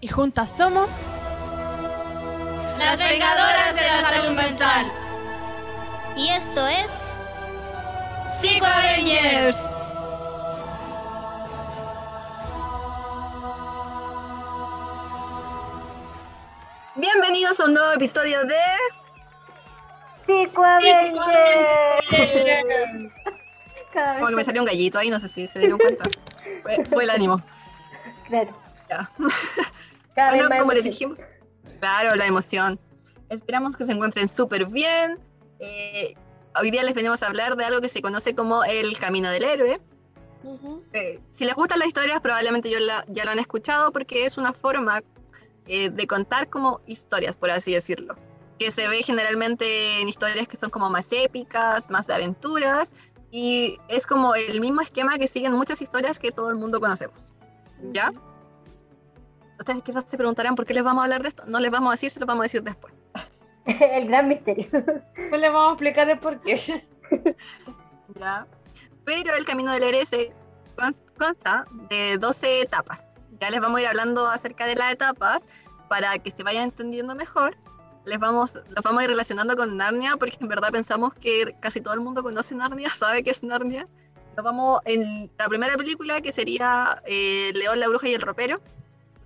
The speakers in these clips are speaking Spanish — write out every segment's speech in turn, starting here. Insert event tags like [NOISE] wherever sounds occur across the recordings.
Y juntas somos Las vengadoras de la salud mental. Y esto es Psico Avengers. Bienvenidos a un nuevo episodio de Psico Avengers. Como que me salió un gallito ahí, no sé si se dieron cuenta. Fue, fue el ánimo. claro, Ya. [LAUGHS] cada Bueno, como les dijimos, claro, la emoción. Esperamos que se encuentren súper bien. Eh, hoy día les venimos a hablar de algo que se conoce como el camino del héroe. Eh, si les gustan las historias, probablemente yo la- ya lo han escuchado porque es una forma eh, de contar como historias, por así decirlo. Que se ve generalmente en historias que son como más épicas, más de aventuras. Y es como el mismo esquema que siguen muchas historias que todo el mundo conocemos. ¿Ya? Ustedes quizás se preguntarán por qué les vamos a hablar de esto. No les vamos a decir, se los vamos a decir después. [LAUGHS] el gran misterio. Pues le vamos a explicar el porqué. [LAUGHS] ¿ya? Pero el camino del héroe consta de 12 etapas. Ya les vamos a ir hablando acerca de las etapas para que se vayan entendiendo mejor. Les vamos, los vamos a ir relacionando con Narnia porque en verdad pensamos que casi todo el mundo conoce Narnia, [LAUGHS] sabe que es Narnia. Nos vamos en la primera película que sería eh, León, la bruja y el ropero.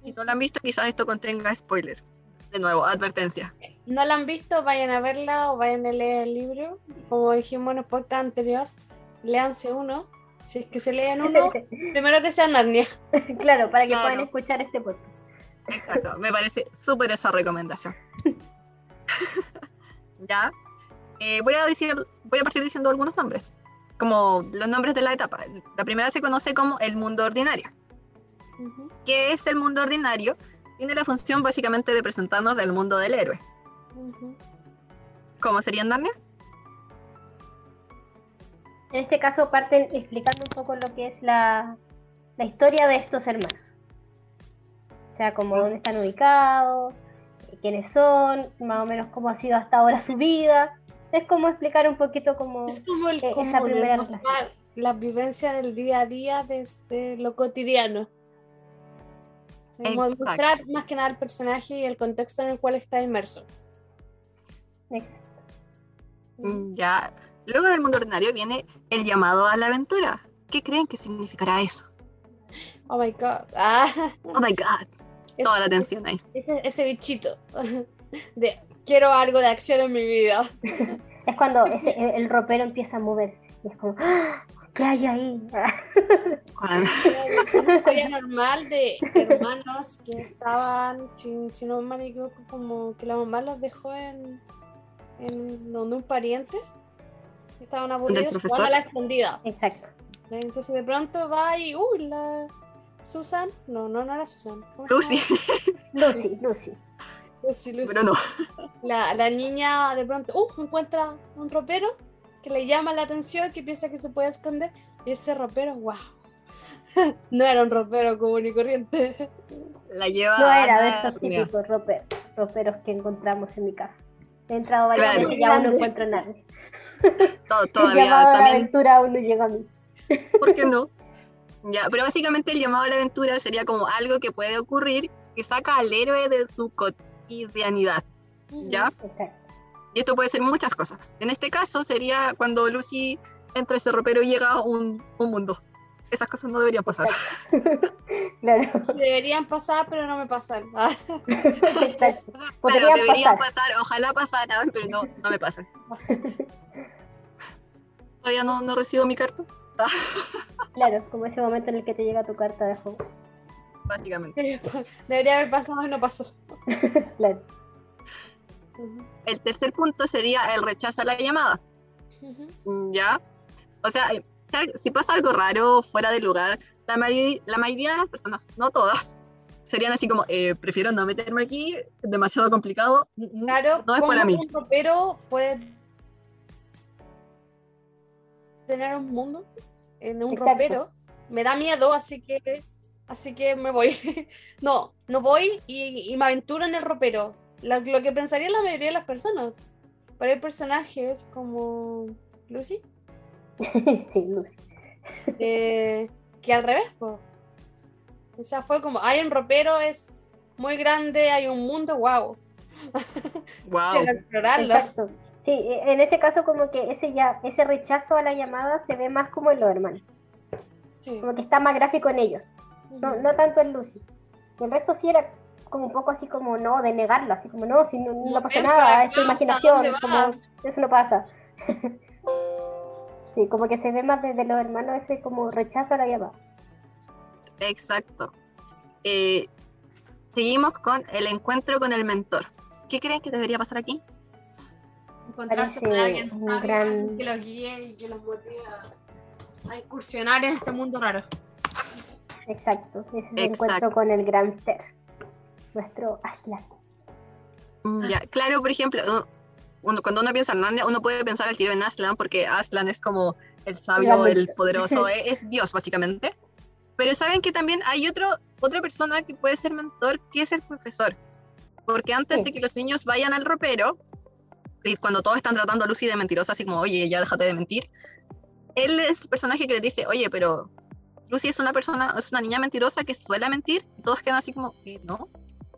Si no la han visto, quizás esto contenga spoiler. De nuevo, advertencia. No la han visto, vayan a verla o vayan a leer el libro. Como dijimos en el podcast anterior, léanse uno. Si es que se leen uno, [LAUGHS] primero que sea Narnia. [LAUGHS] claro, para que Claro. puedan escuchar este podcast. Exacto, me parece súper esa recomendación. [LAUGHS] ya. Eh, voy a decir, voy a partir diciendo algunos nombres, como los nombres de la etapa. La primera se conoce como el mundo ordinario. ¿Qué es el mundo ordinario? Tiene la función básicamente de presentarnos el mundo del héroe. ¿Cómo sería en Narnia? En este caso parten explicando un poco lo que es la, la historia de estos hermanos. O sea, como dónde están ubicados, quiénes son, más o menos cómo ha sido hasta ahora su vida. Es como explicar un poquito cómo... Es como, el, Eh, esa como primera relación. la vivencia del día a día desde lo cotidiano. Como mostrar más que nada el personaje y el contexto en el cual está inmerso. Exacto. Mm, Ya. Luego del mundo ordinario viene el llamado a la aventura. ¿Qué creen que significará eso? Oh my god. [LAUGHS] Ah, Oh my god. es- Toda la atención ahí. ese, ese bichito [LAUGHS] de quiero algo de acción en mi vida. Es cuando ese- el, el ropero empieza a moverse. Y es como, ¡Ah! ¿Qué hay ahí? [LAUGHS] Una historia normal de hermanos que estaban, si, si no me equivoco, como que la mamá los dejó en, en donde un pariente. Estaban aburridos, jugaban a la escondida. Exacto. Entonces de pronto va y, uy, la Susan, no, no, no era Susan. ¿Cómo se Lucy, llama? [LAUGHS] Lucy, Lucy. Lucy, Lucy. pero no. La, la niña de pronto, uh, encuentra un ropero que le llama la atención, que piensa que se puede esconder. Y ese ropero, wow. [LAUGHS] no era un ropero común y corriente. La lleva No a era de esos típicos roperos, roperos que encontramos en mi casa. He entrado varias Claro. veces y aún no encuentro nada. [LAUGHS] To- El Todavía llamado a la aventura aún no llega a mí. [LAUGHS] ¿por qué no? Ya, pero básicamente el llamado a la aventura sería como algo que puede ocurrir que saca al héroe de su cotidianidad, ¿ya? Exacto. Y esto puede ser muchas cosas. En este caso sería cuando Lucy entra ese ropero y llega a un, un mundo. Esas cosas no deberían pasar. [LAUGHS] Claro. Deberían pasar, pero no me pasan. Ah, [LAUGHS] Exacto. Claro, Podrían deberían pasar. pasar. ojalá pasaran, pero no, no me pasan. [LAUGHS] Todavía no, no recibo mi carta, Claro, como ese momento en el que te llega tu carta de juego. básicamente. Debería haber pasado y no pasó. Claro. El tercer punto sería el rechazo a la llamada. ¿Ya? O sea, eh, si- pasa algo raro fuera de lugar, la, mayoría- la mayoría de las personas, no todas, [LAUGHS] serían así como, eh, prefiero no meterme aquí, demasiado complicado. Claro, no es para mí. Un ropero puede tener un mundo en un Exacto. ropero. Me da miedo, así que así que me voy. [LAUGHS] no, no voy y, y me aventuro en el ropero. Lo, lo que pensaría la mayoría de las personas. Pero hay personajes como Lucy [LAUGHS] sí, Lucy. eh, que al revés, po. O sea, fue como, hay un ropero, es muy grande, hay un mundo, wow. Wow. [LAUGHS] Quiero explorarlo. Exacto. Sí, e- en este caso como que ese ya, ese rechazo a la llamada se ve más como en los hermanos, Sí. como que está más gráfico en ellos, no, no tanto en Lucy. El resto sí era como un poco así como no, de negarlo, así como no, si no, no pasa nada, es tu imaginación, ¿dónde como eso no pasa. [LAUGHS] sí, como que se ve más desde los hermanos ese como rechazo a la llamada. Exacto. Eh, seguimos con el encuentro con el mentor. ¿Qué creen que debería pasar aquí? Encontrarse Parece con alguien sabio, gran- que los guíe y que los motive a, a incursionar en este mundo raro. Exacto, ese es el Exacto. encuentro con el gran ser, nuestro Aslan. Mm, Ya, claro, por ejemplo, uno- cuando uno piensa en Narnia, uno puede pensar al tiro en Aslan, porque Aslan es como el sabio, el poderoso, [LAUGHS] e- es, Dios básicamente. Pero saben que también hay otro, otra persona que puede ser mentor, que es el profesor. Porque antes Sí. de que los niños vayan al ropero, y cuando todos están tratando a Lucy de mentirosa, así como, oye, ya déjate de mentir, él es el personaje que les dice, oye, pero Lucy es una persona, es una niña mentirosa que suele mentir, y todos quedan así como, "Eh, ¿no?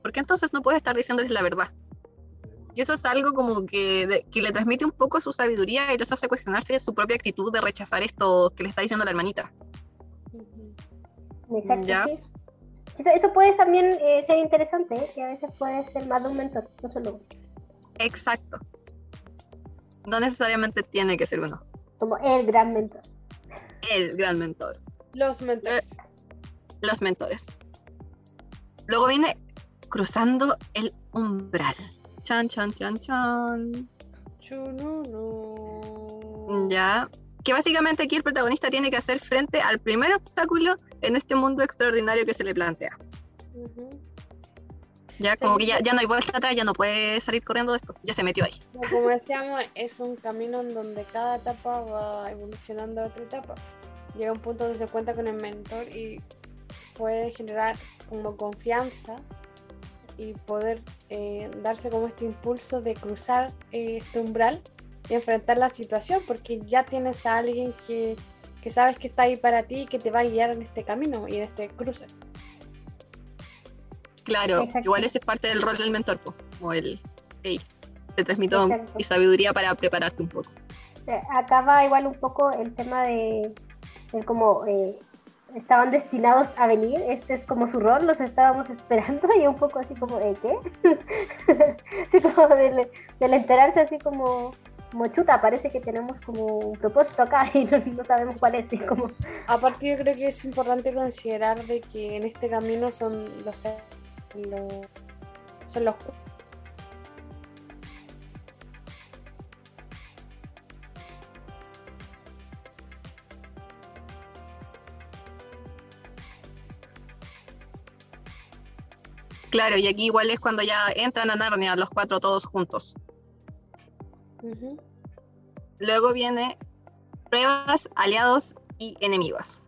¿Por qué entonces no puedes estar diciéndoles la verdad? Y eso es algo como que, de- que le transmite un poco su sabiduría y los hace cuestionarse su propia actitud de rechazar esto que le está diciendo la hermanita. Exacto, Ya. sí. Eso, eso puede también eh, ser interesante, ¿eh? que a veces puede ser más de un mentor, no solo uno. Exacto. No necesariamente tiene que ser uno. como el gran mentor. El gran mentor. Los mentores. Los mentores. Luego viene cruzando el umbral. Chan, chan, chan, chan. Chununu. Ya. Que básicamente aquí el protagonista tiene que hacer frente al primer obstáculo en este mundo extraordinario que se le plantea. Ya, Sí. como que ya, ya no hay vuelta atrás, ya no puede salir corriendo de esto. Ya se metió ahí. Como decíamos, es un camino en donde cada etapa va evolucionando a otra etapa. Llega un punto donde se cuenta con el mentor y puede generar como confianza y poder eh, darse como este impulso de cruzar eh, este umbral y enfrentar la situación porque ya tienes a alguien que, que sabes que está ahí para ti y que te va a guiar en este camino y en este cruce. Claro, Exacto. igual ese es parte del rol del mentor, po, como el, hey, te transmito Exacto. mi sabiduría para prepararte un poco. Eh, Acá va igual un poco el tema de, de cómo eh, estaban destinados a venir, este es como su rol, los estábamos [LAUGHS] esperando y un poco así como, ¿eh, qué? [LAUGHS] así como del, del enterarse así como, como chuta, parece que tenemos como un propósito acá [LAUGHS] y no, no sabemos cuál es, como, Aparte yo creo que es importante considerar de que en este camino son los los- son los Claro, y aquí igual es cuando ya entran a Narnia los cuatro todos juntos. Luego viene pruebas, aliados y enemigos.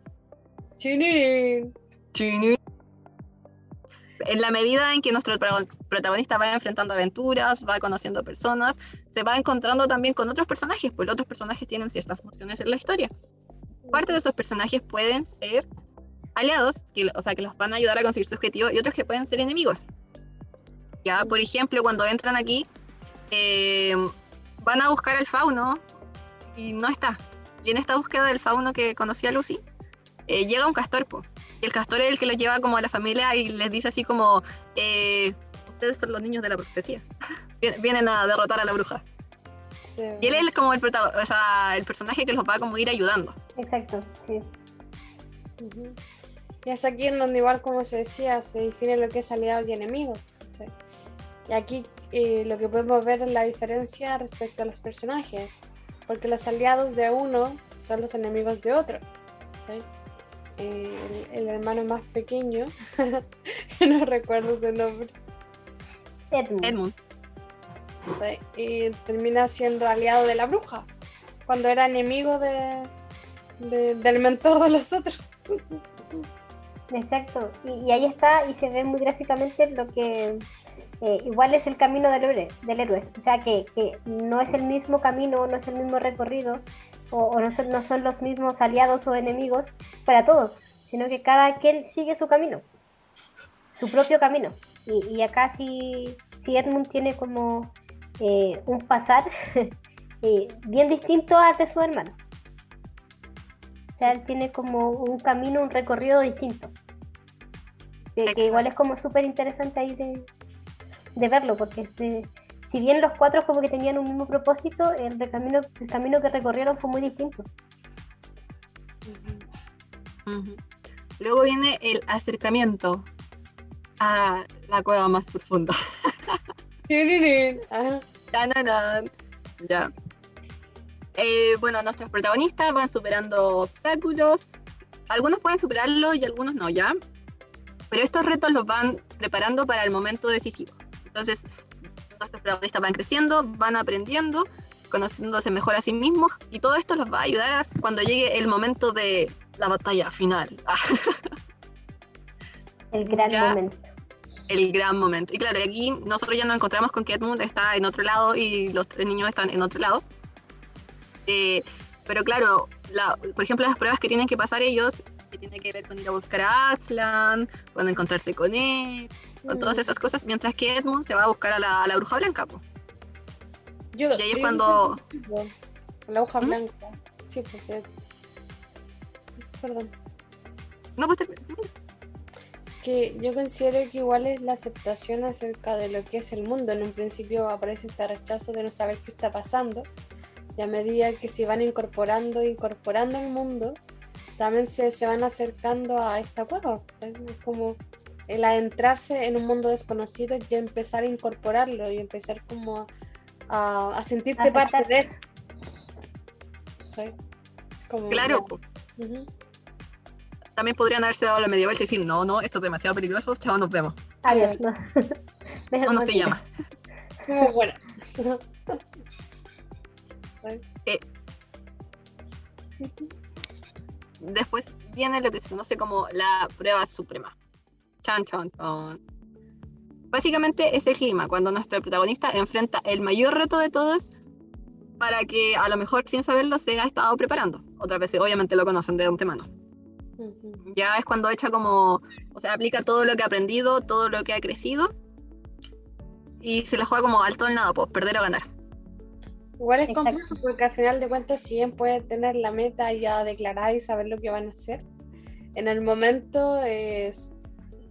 En la medida en que nuestro pro- protagonista va enfrentando aventuras, va conociendo personas, se va encontrando también con otros personajes, pues los otros personajes tienen ciertas funciones en la historia. Parte de esos personajes pueden ser aliados, que, o sea, que los van a ayudar a conseguir su objetivo, y otros que pueden ser enemigos. Ya, por ejemplo, cuando entran aquí, eh, van a buscar al fauno y no está. Y en esta búsqueda del fauno que conocía Lucy, eh, llega un castor, po. y el castor es el que los lleva como a la familia y les dice así como, eh, ustedes son los niños de la profecía, [LAUGHS] Vien- vienen a derrotar a la bruja. Sí. Y él es como el, o sea, el personaje que los va a como ir ayudando. exacto, sí. Ujú. Y es aquí en donde igual como se decía, se define lo que es aliados y enemigos. ¿sí? Y aquí eh, lo que podemos ver es la diferencia respecto a los personajes, porque los aliados de uno son los enemigos de otro. ¿sí? eh, el, hermano más pequeño, [LAUGHS] no recuerdo su nombre. Edmund. y termina siendo aliado de la bruja, cuando era enemigo de, del mentor de los otros. [LAUGHS] Exacto, y, ahí está, y se ve muy gráficamente lo que eh, igual es el camino del héroe, del héroe. o sea que, que, no es el mismo camino, no es el mismo recorrido, o, no, son, no, son, los mismos aliados o enemigos para todos, sino que cada quien sigue su camino, su propio camino. Y, acá sí, Edmund tiene como eh, un pasar [LAUGHS] eh, bien distinto al de su hermano. O sea, él tiene como un camino, un recorrido distinto. Que, igual es como súper interesante ahí de, de verlo, porque este, si bien los cuatro como que tenían un mismo propósito, el, camino, el camino que recorrieron fue muy distinto. Luego viene el acercamiento a la cueva más profunda. ya. Eh, bueno, nuestros protagonistas van superando obstáculos. Algunos pueden superarlo y algunos no, ¿ya? Pero estos retos los van preparando para el momento decisivo. Entonces, nuestros protagonistas van creciendo, van aprendiendo, conociéndose mejor a sí mismos y todo esto los va a ayudar cuando llegue el momento de la batalla final. [LAUGHS] el gran momento. El gran momento. Y claro, aquí nosotros ya nos encontramos con que Edmund está en otro lado y los tres niños están en otro lado. Eh, pero claro, por ejemplo, las pruebas que tienen que pasar ellos, que tienen que ver con ir a buscar a Aslan, con encontrarse con él, con todas esas cosas, mientras que Edmund se va a buscar a la, a la bruja blanca. y ahí es cuando... La bruja ¿Mm? blanca. Sí, pues. Perdón. No, pues Que yo considero que igual es la aceptación acerca de lo que es el mundo. En un principio aparece este rechazo de no saber qué está pasando. Y a medida que se van incorporando, incorporando el mundo, también se, se van acercando a esta cueva. Es como el adentrarse en un mundo desconocido y empezar a incorporarlo y empezar como a, sentirte parte de claro. También podrían haberse dado la media vuelta y decir, no, no, esto es demasiado peligroso, chavos, nos vemos. Adiós, [LAUGHS] no. ¿Cómo no se llama? Muy bueno. Eh, [LAUGHS] después viene lo que se conoce como la prueba suprema. Básicamente es el clima, cuando nuestro protagonista enfrenta el mayor reto de todos para que a lo mejor sin saberlo se ha estado preparando. Otras veces obviamente lo conocen de antemano. Ya es cuando echa como, o sea, aplica todo lo que ha aprendido, todo lo que ha crecido y se la juega como al todo el nada, pues perder o ganar. Igual es complejo porque al final de cuentas si bien puede tener la meta ya declarada y saber lo que van a hacer, en el momento es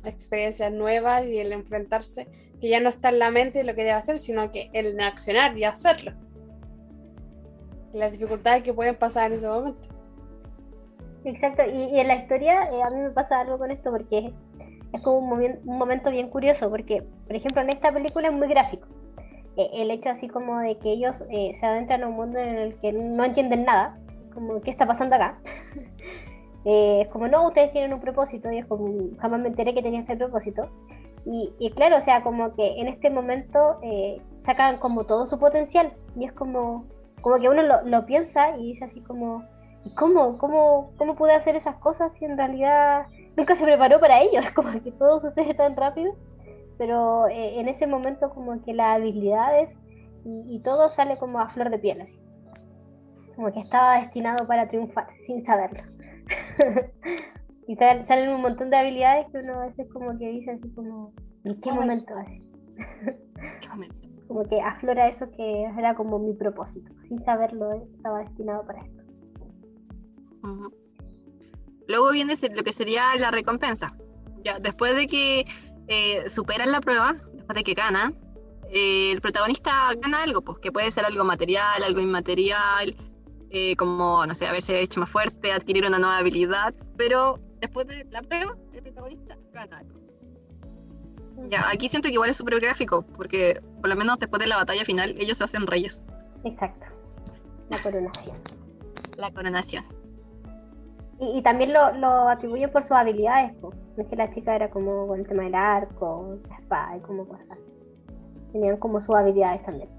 experiencias nuevas y el enfrentarse, que ya no está en la mente lo que debe hacer, sino que el accionar y hacerlo. las dificultades que pueden pasar en ese momento. Exacto, y, en la historia eh, a mí me pasa algo con esto porque es como un, momento bien curioso, porque por ejemplo en esta película es muy gráfico. Eh, el hecho así como de que ellos eh, se adentran a un mundo en el que no entienden nada, como qué está pasando acá. [LAUGHS] Eh, como, no, ustedes tienen un propósito, y es como, jamás me enteré que tenía este propósito. Y, claro, o sea, como que en este momento sacan como todo su potencial, y es como, como que uno lo, piensa y dice así como, ¿y cómo, cómo, cómo pude hacer esas cosas si en realidad nunca se preparó para ello? [LAUGHS] Es como que todo sucede tan rápido, pero eh, en ese momento como que las habilidades y, y todo sale como a flor de piel, así. Como que estaba destinado para triunfar, sin saberlo. [LAUGHS] y salen un montón de habilidades que uno a veces como que dice así como, ¿en qué momento así? [LAUGHS] como que aflora eso que era como mi propósito, sin saberlo, estaba destinado para esto. Luego viene lo que sería la recompensa. Ya, después de que eh, superan la prueba, después de que ganan, eh, el protagonista gana algo, pues, que puede ser algo material, algo inmaterial, eh, como, no sé, haberse hecho más fuerte, adquirir una nueva habilidad, pero después de la prueba, el protagonista gana Ya, aquí siento que igual es súper gráfico, porque por lo menos después de la batalla final, ellos se hacen reyes. Exacto. La coronación. La coronación. Y, también lo, lo, atribuyen por sus habilidades, pues. No es que la chica era como con el tema del arco, la espada y como cosas. Tenían como sus habilidades también.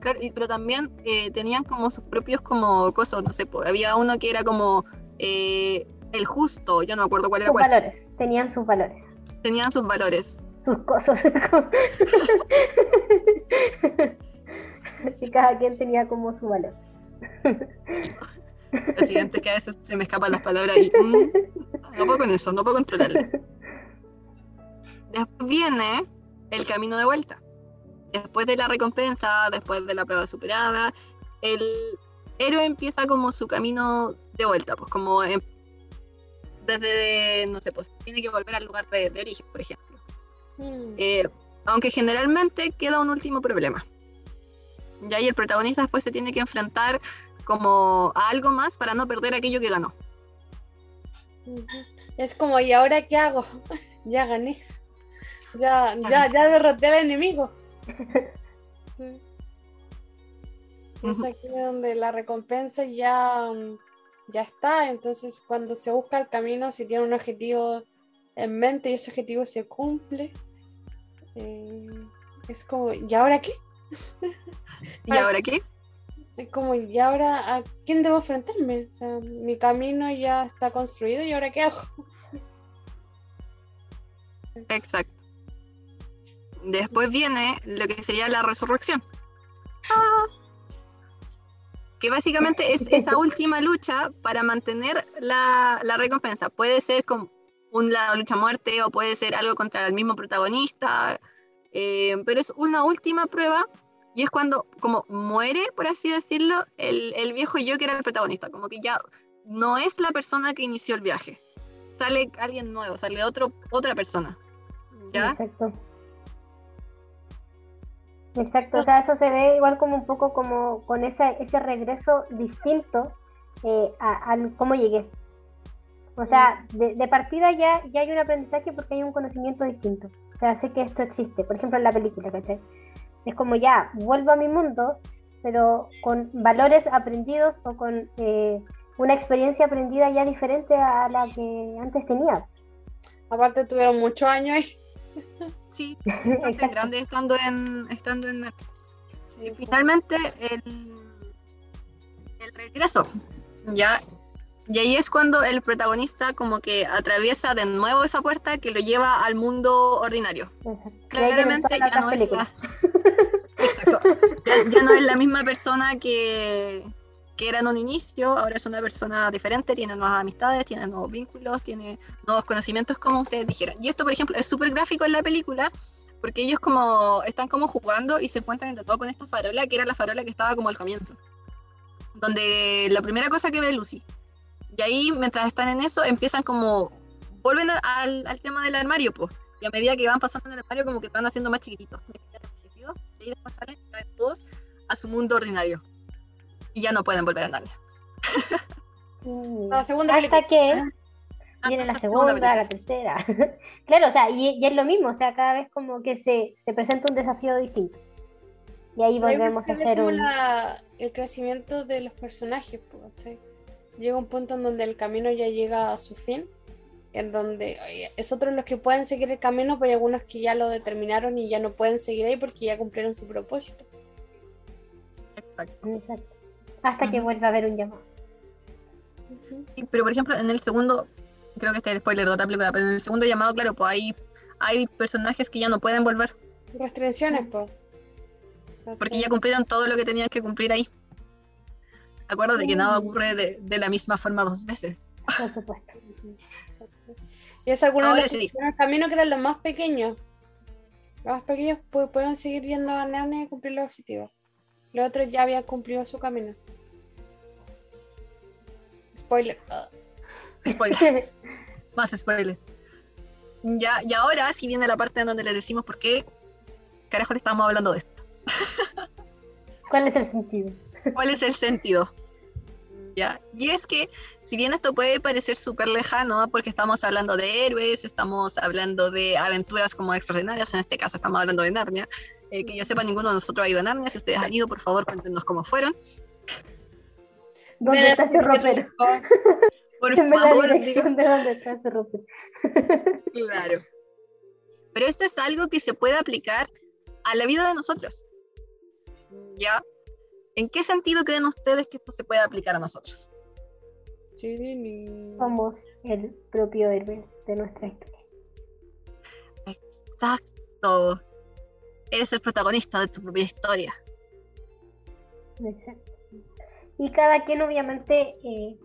Claro, pero también eh, tenían como sus propios como cosas, no sé, pues, había uno que era como eh, el justo, yo no me acuerdo cuál era. Sus valores, tenían sus valores. Tenían sus valores. Sus cosas. [LAUGHS] y cada quien tenía como su valor. [LAUGHS] Lo siguiente que a veces se me escapan las palabras y [LAUGHS] mm, no puedo con eso, no puedo controlarlo. Después viene el camino de vuelta. Después de la recompensa, después de la prueba superada, el héroe empieza como su camino de vuelta, pues como em, desde, no sé, pues tiene que volver al lugar de, origen, por ejemplo. Hmm. Eh, aunque generalmente queda un último problema. Y ahí el protagonista después se tiene que enfrentar como a algo más para no perder aquello que ganó. Es como, ¿y ahora qué hago? [LAUGHS] ya gané. Ya, ya, ya derroté al enemigo. [LAUGHS] es aquí donde la recompensa ya, ya está. Entonces, cuando se busca el camino, si tiene un objetivo en mente y ese objetivo se cumple, eh, es como, ¿y ahora qué? ¿Y ahora [LAUGHS] qué? Es como, ¿y ahora a quién debo enfrentarme? O sea, mi camino ya está construido y ahora qué hago. Exacto. Después viene lo que sería la resurrección. Ah. Que básicamente es [LAUGHS] esa última lucha para mantener la, recompensa. Puede ser como una lucha a muerte o puede ser algo contra el mismo protagonista, eh, pero es una última prueba y es cuando como muere, por así decirlo, el, el, viejo yo que era el protagonista, como que ya no es la persona que inició el viaje, sale alguien nuevo, sale otro, otra persona. ¿Ya? Exacto. Exacto, o sea, eso se ve igual como un poco como con ese, ese regreso distinto eh, a, cómo llegué. O sea, de, de, partida ya, ya hay un aprendizaje porque hay un conocimiento distinto. O sea, sé que esto existe. Por ejemplo, en la película, ¿cachai? Es como ya, vuelvo a mi mundo, pero con valores aprendidos o con eh, una experiencia aprendida ya diferente a la que antes tenía. Aparte tuvieron muchos años ahí. [LAUGHS] Sí, [LAUGHS] grande estando en estando en y finalmente el, el regreso. Ya y ahí es cuando el protagonista como que atraviesa de nuevo esa puerta que lo lleva al mundo ordinario. Claramente ya no, es la... [LAUGHS] Exacto. Ya, no es la misma persona que, que, era en un inicio, ahora es una persona diferente, tiene nuevas amistades, tiene nuevos vínculos, tiene nuevos conocimientos, como ustedes dijeron. Y esto, por ejemplo, es súper gráfico en la película, porque ellos como están como jugando y se encuentran entre todo con esta farola, que era la farola que estaba como al comienzo. Donde la primera cosa que ve Lucy, y ahí, mientras están en eso, empiezan como, vuelven al, al tema del armario, pues. Y a medida que van pasando en el armario, como que van haciendo más chiquititos. Salen todos a su mundo ordinario. Y ya no pueden volver a andar. Mm. La segunda Hasta que ah, viene la segunda, la tercera. [LAUGHS] claro, o sea, y, es lo mismo, o sea, cada vez como que se, se presenta un desafío distinto. Y ahí volvemos a hacer un... el crecimiento de los personajes, llega un punto en donde el camino ya llega a su fin, en donde es otros los que pueden seguir el camino, pero hay algunos que ya lo determinaron y ya no pueden seguir ahí porque ya cumplieron su propósito. Exacto. Hasta que vuelva a haber un llamado. Sí, pero por ejemplo, en el segundo, creo que este es spoiler de otra película, pero en el segundo llamado, claro, pues hay, hay personajes que ya no pueden volver. Restricciones, pues. Porque ya cumplieron todo lo que tenían que cumplir ahí. Acuérdate que nada ocurre de, la misma forma dos veces. Por supuesto. Y es algunos de los caminos que eran los más pequeños. Los más pequeños pueden seguir yendo a Narnia y cumplir los objetivos. Los otros ya habían cumplido su camino. Spoiler. Spoiler. [LAUGHS] más spoiler. Ya, y ahora sí viene la parte en donde les decimos por qué carajo le estamos hablando de esto. ¿Cuál es el sentido? ¿Cuál es el sentido? ¿Ya? Y es que, si bien esto puede parecer súper lejano, porque estamos hablando de héroes, estamos hablando de aventuras como extraordinarias, en este caso estamos hablando de Narnia, eh, que yo sepa, ninguno de nosotros ha ido a Narnia, si ustedes han ido, por favor, cuéntenos cómo fueron. ¿Dónde está ese ropero? [LAUGHS] Por [LAUGHS] la favor, dirección de dónde está. [LAUGHS] Claro. Pero esto es algo que se puede aplicar a la vida de nosotros. ¿Ya? ¿En qué sentido creen ustedes que esto se puede aplicar a nosotros? Somos el propio héroe de nuestra historia. Exacto. Eres el protagonista de tu propia historia. Exacto. Y cada quien obviamente eh,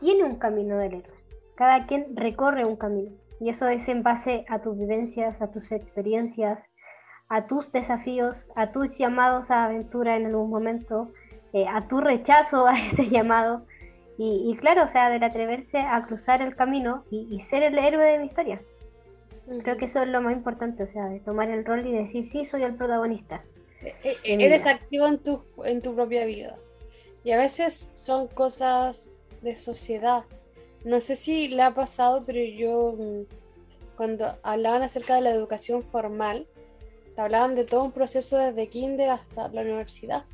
tiene un camino del héroe. Cada quien recorre un camino. Y eso es en base a tus vivencias, a tus experiencias, a tus desafíos, a tus llamados a aventura en algún momento, eh, a tu rechazo [LAUGHS] a ese llamado. Y, claro, o sea, del atreverse a cruzar el camino y, ser el héroe de mi historia. Creo que eso es lo más importante, o sea, de tomar el rol y decir, sí, soy el protagonista. E, e, eres activo en tu, en tu propia vida. Y a veces son cosas de sociedad. No sé si le ha pasado, pero yo mm, cuando hablaban acerca de la educación formal, te hablaban de todo un proceso desde kinder hasta la universidad.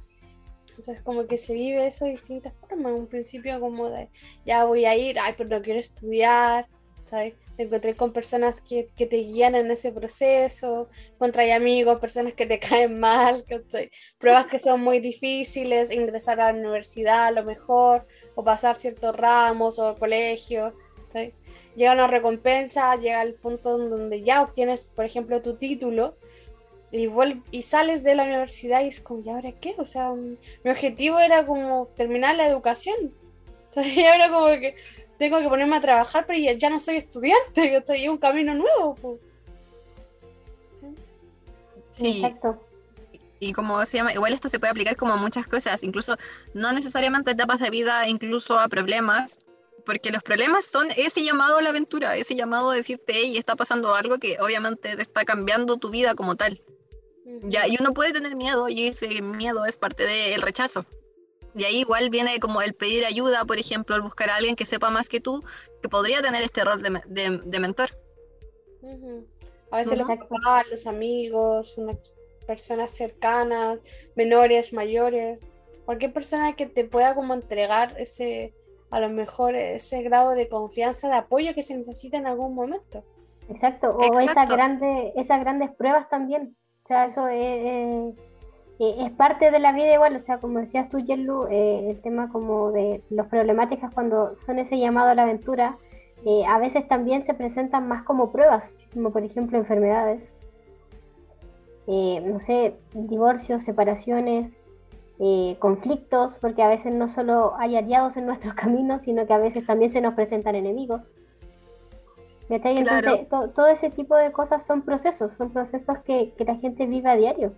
Entonces como que se vive eso de distintas formas. Un principio como de, ya voy a ir, ay, pero no quiero estudiar, ¿sabes? Te encontré con personas que, que, te guían en ese proceso, encontré amigos, personas que te [LAUGHS] caen mal, pruebas que son muy difíciles, ingresar a la universidad a lo mejor, o pasar ciertos ramos o colegio. ¿sí? Llega una recompensa, llega el punto donde ya obtienes, por ejemplo, tu título y, y sales de la universidad y es como, ¿y ahora qué? O sea, mi objetivo era como terminar la educación. [LAUGHS] y ahora como que tengo que ponerme a trabajar, pero ya, no soy estudiante, [LAUGHS] estoy en un camino nuevo. Sí. Exacto y como se llama, igual esto se puede aplicar como a muchas cosas, incluso no necesariamente etapas de vida, incluso a problemas, porque los problemas son ese llamado a la aventura, ese llamado a decirte, hey, está pasando algo que obviamente te está cambiando tu vida como tal. Ya, y uno puede tener miedo y ese miedo es parte del rechazo. Y ahí igual viene como el pedir ayuda, por ejemplo, el buscar a alguien que sepa más que tú, que podría tener este rol de, de, mentor. A veces los papás, los amigos, una personas cercanas, menores, mayores, cualquier persona que te pueda como entregar ese, a lo mejor ese grado de confianza, de apoyo que se necesita en algún momento. Exacto, o Esas, grandes, esas grandes pruebas también. O sea, eso es, es, parte de la vida igual, o sea, como decías tú, Yerlu, eh, el tema como de las problemáticas cuando son ese llamado a la aventura, eh, a veces también se presentan más como pruebas, como por ejemplo enfermedades, eh, no sé, divorcios, separaciones, eh, conflictos, porque a veces no solo hay aliados en nuestros [LAUGHS] caminos, sino que a veces también se nos presentan enemigos. Entonces, todo ese tipo de cosas son procesos, son procesos que, la gente vive a diario.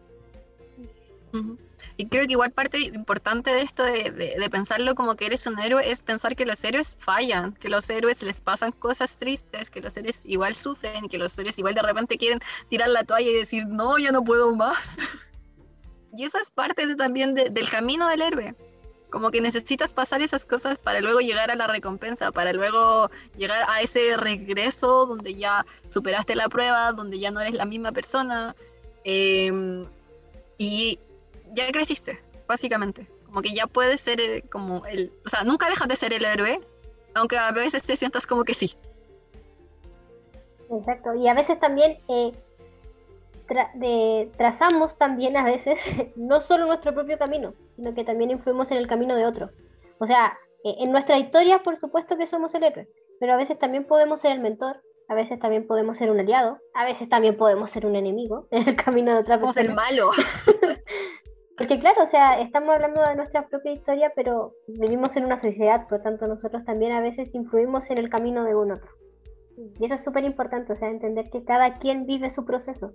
Y creo que igual parte importante de esto de, pensarlo como que eres un héroe es pensar que los héroes fallan, que los héroes les pasan cosas tristes, que los héroes igual sufren, que los héroes igual de repente quieren tirar la toalla y decir, no, ya no puedo más. [LAUGHS] y eso es parte también del camino del héroe. Como que necesitas pasar esas cosas para luego llegar a la recompensa, para luego llegar a ese regreso donde ya superaste la prueba, donde ya no eres la misma persona. Em, y ya creciste, básicamente. Como que ya puedes ser eh, como el. O sea, nunca dejas de ser el héroe, aunque a veces te sientas como que sí. Exacto, y a veces también eh, de, trazamos también a veces [LAUGHS] no solo nuestro propio camino, sino que también influimos en el camino de otro. O sea, eh, en nuestra historia, por supuesto que somos el héroe, pero a veces también podemos ser el mentor, a veces también podemos ser un aliado, a veces también podemos ser un enemigo [LAUGHS] en el camino de otra persona. Podemos ser malo. [LAUGHS] Porque claro, o sea, estamos hablando de nuestra propia historia, pero vivimos en una sociedad, por lo tanto nosotros también a veces influimos en el camino de un otro. Y eso es súper importante, o sea, entender que cada quien vive su proceso.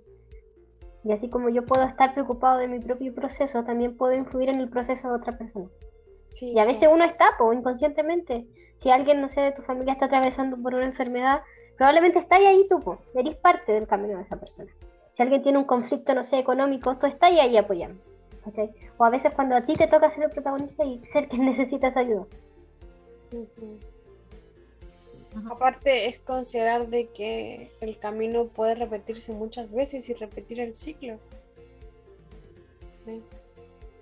Y así como yo puedo estar preocupado de mi propio proceso, también puedo influir en el proceso de otra persona. y a veces uno está, o inconscientemente. Si alguien, no sé, de tu familia está atravesando por una enfermedad, probablemente está ahí tú, eres parte del camino de esa persona. Si alguien tiene un conflicto, no sé, económico, tú estás ahí apoyando. O a veces cuando a ti te toca ser el protagonista y ser quien [LAUGHS] necesitas ayuda. Aparte es considerar de que el camino puede repetirse muchas veces y repetir el ciclo.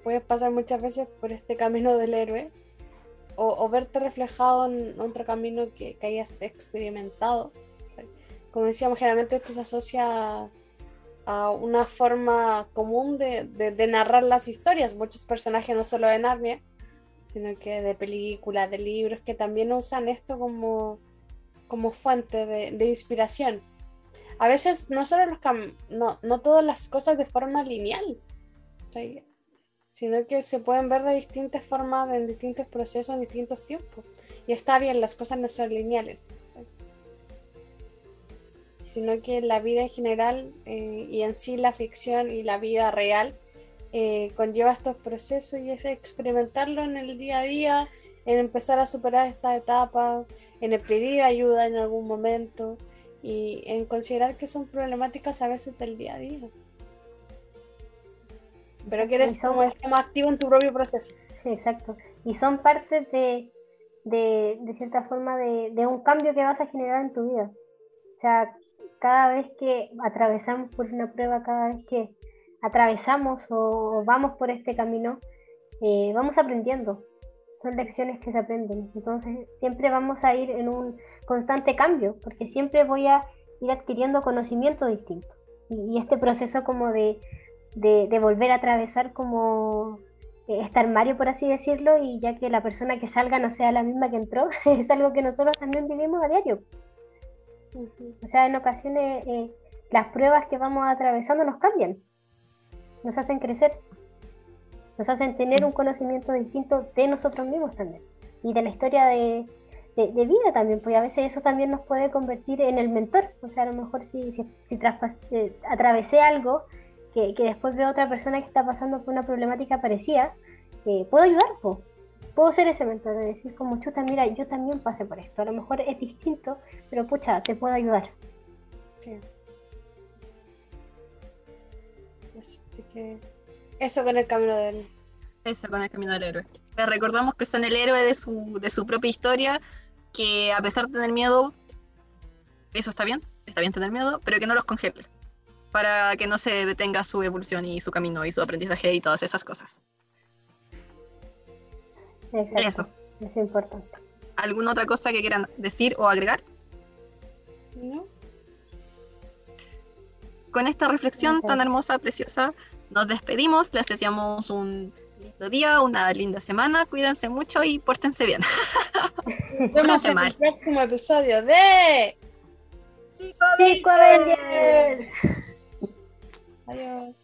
Puedes pasar muchas veces por este camino del héroe o, verte reflejado en otro camino que, hayas experimentado. Como decíamos, generalmente esto se asocia a una forma común de, narrar las historias. Muchos personajes, no solo de Narnia, sino que de películas, de libros, que también usan esto como, como fuente de, inspiración. A veces no solo los no, no todas las cosas de forma lineal sino que se pueden ver de distintas formas, en distintos procesos, en distintos tiempos. Y está bien, las cosas no son lineales, sino que la vida en general eh, y en sí la ficción y la vida real eh, conlleva estos procesos y es experimentarlo en el día a día, en empezar a superar estas etapas, en pedir ayuda en algún momento y en considerar que son problemáticas a veces del día a día pero que eres como más activo en tu propio proceso. Exacto. Y son parte de, de, de cierta forma, de, de, un cambio que vas a generar en tu vida. O sea, cada vez que atravesamos por una prueba, cada vez que atravesamos o vamos por este camino, eh, vamos aprendiendo. Son lecciones que se aprenden. Entonces, siempre vamos a ir en un constante cambio, porque siempre voy a ir adquiriendo conocimiento distinto. y este proceso como de, de, volver a atravesar como eh, este armario, por así decirlo, y ya que la persona que salga no sea la misma que entró, [LAUGHS] es algo que nosotros también vivimos a diario. O sea, en ocasiones eh, las pruebas que vamos atravesando nos cambian, nos hacen crecer, nos hacen tener un conocimiento distinto de nosotros mismos también, y de la historia de, vida también, porque a veces eso también nos puede convertir en el mentor. O sea, a lo mejor si, si, si eh, atravesé algo que, después veo otra persona que está pasando por una problemática parecida, eh, puedo ayudar, puedo ser ese mentor, de decir como chuta, mira, yo también pasé por esto, a lo mejor es distinto, pero pucha, te puedo ayudar. Sí. Así que eso con el camino del Eso con el camino del héroe. Les recordamos que son el héroe de su, de su propia historia, que a pesar de tener miedo, eso está bien, está bien tener miedo, pero que no los congele para que no se detenga su evolución y su camino y su aprendizaje y todas esas cosas. Eso. Es importante. ¿Alguna otra cosa que quieran decir o agregar? No. Con esta reflexión tan hermosa, preciosa, nos despedimos. Les deseamos un lindo día, una linda semana. Cuídense mucho y pórtense bien. Nos vemos en el próximo episodio de Psico Avengers. Adiós.